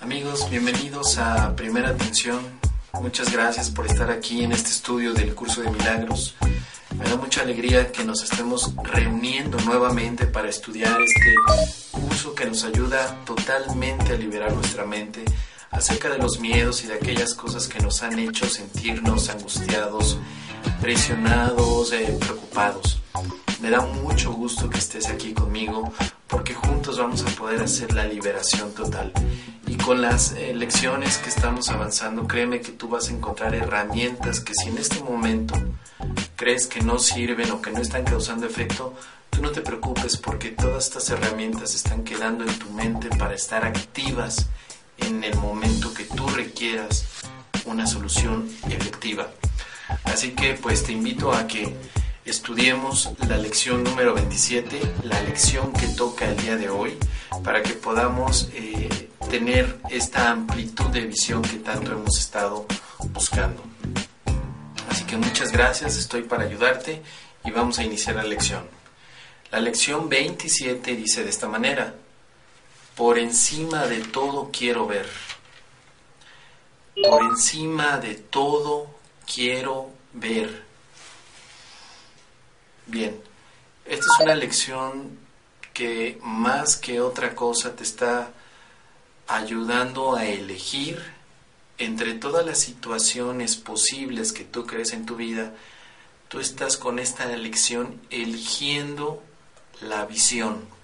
Amigos, bienvenidos a Primera Atención. Muchas gracias por estar aquí en este estudio del curso de milagros. Me da mucha alegría que nos estemos reuniendo nuevamente para estudiar este curso que nos ayuda totalmente a liberar nuestra mente acerca de los miedos y de aquellas cosas que nos han hecho sentirnos angustiados, presionados, eh, preocupados. Me da mucho gusto que estés aquí conmigo porque juntos vamos a poder hacer la liberación total. Y con las eh, lecciones que estamos avanzando, créeme que tú vas a encontrar herramientas que si en este momento crees que no sirven o que no están causando efecto, tú no te preocupes porque todas estas herramientas están quedando en tu mente para estar activas en el momento que tú requieras una solución efectiva. Así que pues te invito a que estudiemos la lección número 27, la lección que toca el día de hoy, para que podamos eh, tener esta amplitud de visión que tanto hemos estado buscando. Así que muchas gracias, estoy para ayudarte y vamos a iniciar la lección. La lección 27 dice de esta manera, por encima de todo quiero ver. Por encima de todo quiero ver. Bien, esta es una lección que más que otra cosa te está ayudando a elegir entre todas las situaciones posibles que tú crees en tu vida, tú estás con esta elección eligiendo la visión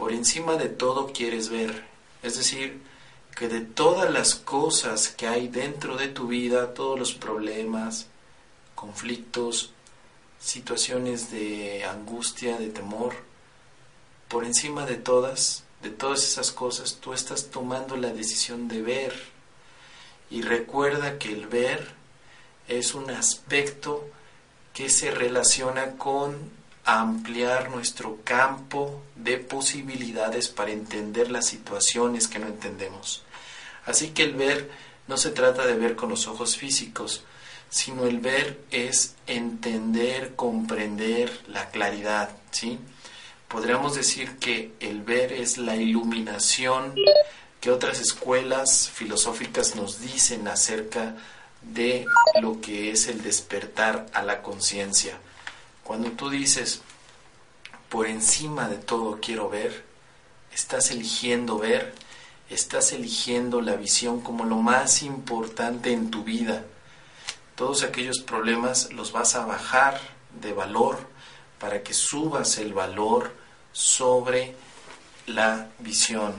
por encima de todo quieres ver. Es decir, que de todas las cosas que hay dentro de tu vida, todos los problemas, conflictos, situaciones de angustia, de temor, por encima de todas, de todas esas cosas, tú estás tomando la decisión de ver. Y recuerda que el ver es un aspecto que se relaciona con ampliar nuestro campo de posibilidades para entender las situaciones que no entendemos. Así que el ver no se trata de ver con los ojos físicos, sino el ver es entender, comprender la claridad, ¿sí? Podríamos decir que el ver es la iluminación que otras escuelas filosóficas nos dicen acerca de lo que es el despertar a la conciencia. Cuando tú dices, por encima de todo quiero ver, estás eligiendo ver, estás eligiendo la visión como lo más importante en tu vida. Todos aquellos problemas los vas a bajar de valor para que subas el valor sobre la visión.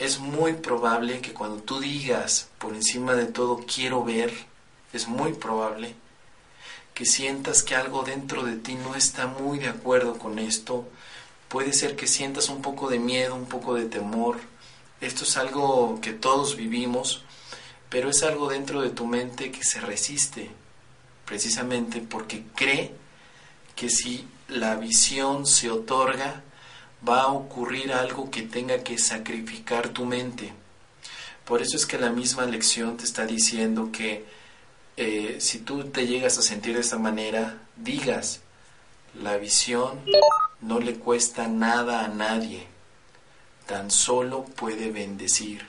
Es muy probable que cuando tú digas por encima de todo quiero ver, es muy probable que sientas que algo dentro de ti no está muy de acuerdo con esto. Puede ser que sientas un poco de miedo, un poco de temor. Esto es algo que todos vivimos, pero es algo dentro de tu mente que se resiste, precisamente porque cree que si la visión se otorga, va a ocurrir algo que tenga que sacrificar tu mente. Por eso es que la misma lección te está diciendo que eh, si tú te llegas a sentir de esta manera, digas, la visión no le cuesta nada a nadie, tan solo puede bendecir.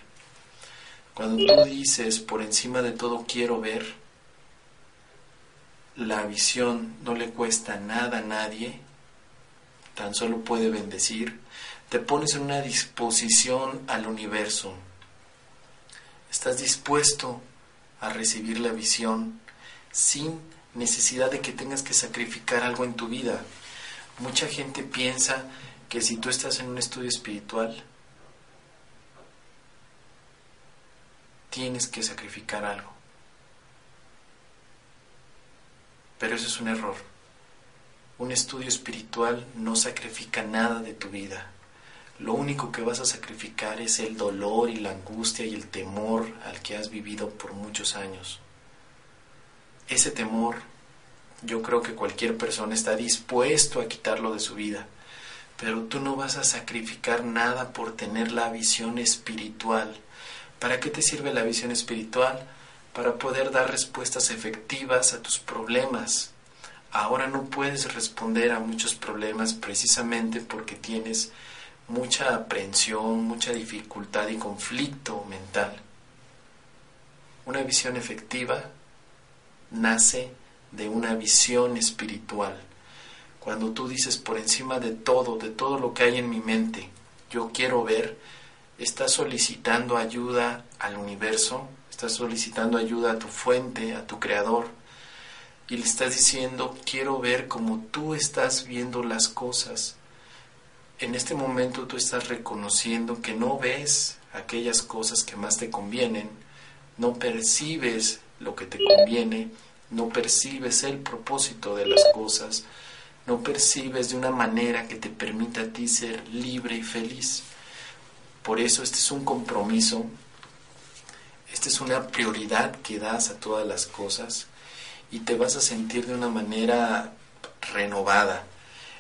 Cuando tú dices, por encima de todo quiero ver, la visión no le cuesta nada a nadie, tan solo puede bendecir, te pones en una disposición al universo. Estás dispuesto a recibir la visión sin necesidad de que tengas que sacrificar algo en tu vida. Mucha gente piensa que si tú estás en un estudio espiritual, tienes que sacrificar algo. Pero eso es un error. Un estudio espiritual no sacrifica nada de tu vida lo único que vas a sacrificar es el dolor y la angustia y el temor al que has vivido por muchos años. Ese temor yo creo que cualquier persona está dispuesto a quitarlo de su vida, pero tú no vas a sacrificar nada por tener la visión espiritual. ¿Para qué te sirve la visión espiritual? Para poder dar respuestas efectivas a tus problemas. Ahora no puedes responder a muchos problemas precisamente porque tienes mucha aprensión, mucha dificultad y conflicto mental. Una visión efectiva nace de una visión espiritual. Cuando tú dices por encima de todo, de todo lo que hay en mi mente, yo quiero ver, estás solicitando ayuda al universo, estás solicitando ayuda a tu fuente, a tu creador, y le estás diciendo, quiero ver como tú estás viendo las cosas. En este momento tú estás reconociendo que no ves aquellas cosas que más te convienen, no percibes lo que te conviene, no percibes el propósito de las cosas, no percibes de una manera que te permita a ti ser libre y feliz. Por eso este es un compromiso, esta es una prioridad que das a todas las cosas y te vas a sentir de una manera renovada.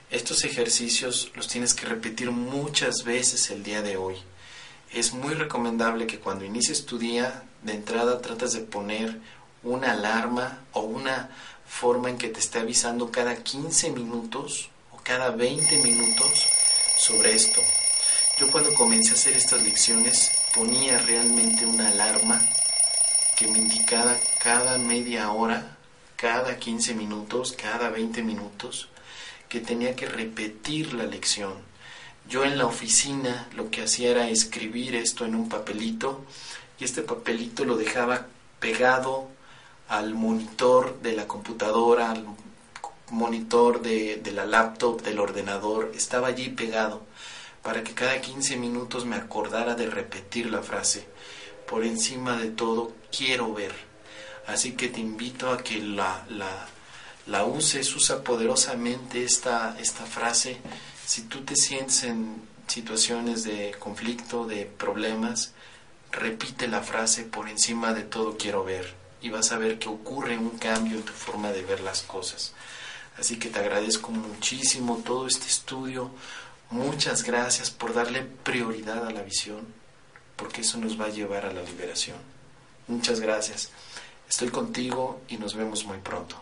Estos ejercicios los tienes que repetir muchas veces el día de hoy. Es muy recomendable que cuando inicies tu día, de entrada tratas de poner una alarma o una forma en que te esté avisando cada 15 minutos o cada 20 minutos sobre esto. Yo cuando comencé a hacer estas lecciones ponía realmente una alarma que me indicaba cada media hora, cada 15 minutos, cada 20 minutos, que tenía que repetir la lección. Yo en la oficina lo que hacía era escribir esto en un papelito y este papelito lo dejaba pegado al monitor de la computadora, al monitor de, la laptop, del ordenador, estaba allí pegado para que cada 15 minutos me acordara de repetir la frase. Por encima de todo, quiero ver. Así que te invito a que la, la, la uses, usa poderosamente esta, esta frase. Si tú te sientes en situaciones de conflicto, de problemas, repite la frase por encima de todo quiero ver y vas a ver que ocurre un cambio en tu forma de ver las cosas. Así que te agradezco muchísimo todo este estudio. Muchas gracias por darle prioridad a la visión, porque eso nos va a llevar a la liberación. Muchas gracias. Estoy contigo y nos vemos muy pronto.